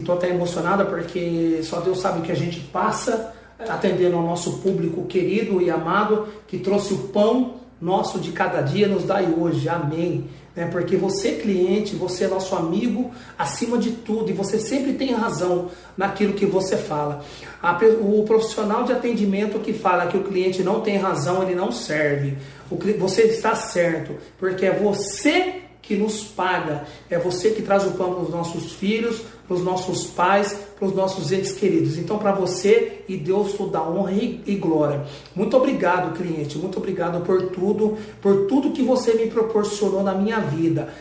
Estou até emocionada porque só Deus sabe o que a gente passa atendendo ao nosso público querido e amado que trouxe o pão nosso de cada dia, nos dai hoje. Amém. É porque você, cliente, você é nosso amigo acima de tudo e você sempre tem razão naquilo que você fala. O profissional de atendimento que fala que o cliente não tem razão, ele não serve. Você está certo, porque é você que nos paga, é você que traz o pão para os nossos filhos, para os nossos pais, para os nossos entes queridos. Então, para você e Deus toda honra e, e glória. Muito obrigado, cliente. Muito obrigado por tudo, por tudo que você me proporcionou na minha vida.